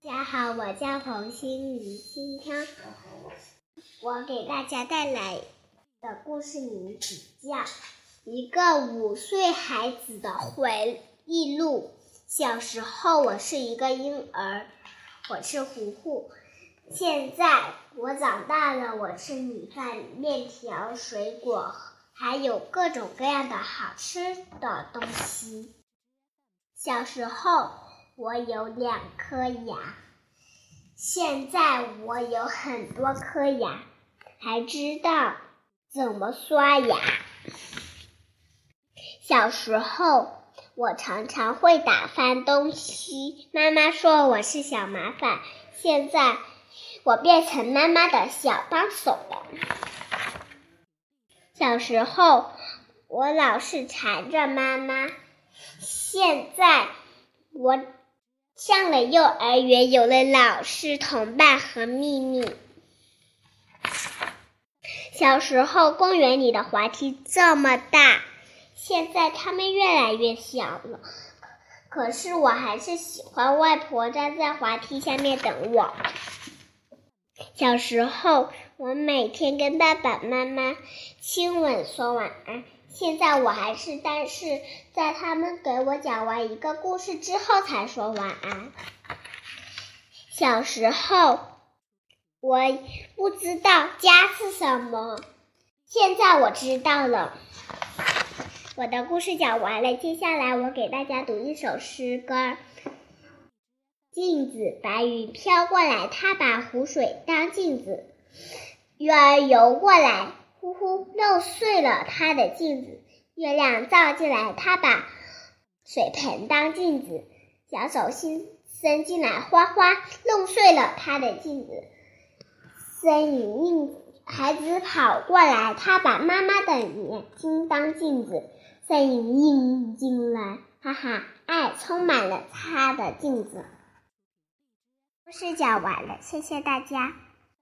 大家好，我叫冯心怡。今天我给大家带来的故事名字叫《一个五岁孩子的回忆录》。小时候，我是一个婴儿，我是糊糊。现在我长大了，我吃米饭、面条、水果，还有各种各样的好吃的东西。小时候，我有两颗牙，现在我有很多颗牙，还知道怎么刷牙。小时候。我常常会打翻东西，妈妈说我是小麻烦。现在我变成妈妈的小帮手了。小时候我老是缠着妈妈，现在我上了幼儿园，有了老师、同伴和秘密。小时候公园里的滑梯这么大。现在它们越来越小了，可是我还是喜欢外婆站在滑梯下面等我。小时候，我每天跟爸爸妈妈亲吻说晚安。现在我还是，但是在他们给我讲完一个故事之后才说晚安。小时候，我不知道家是什么，现在我知道了。我的故事讲完了，接下来我给大家读一首诗歌。镜子，白云飘过来，它把湖水当镜子；鱼儿游过来，呼呼弄碎了他的镜子；月亮照进来，他把水盆当镜子；小手心伸进来，哗哗弄碎了他的镜子。森林孩子跑过来，他把妈妈的眼睛当镜子。声音映进来，哈哈，爱充满了他的镜子。故事讲完了，谢谢大家。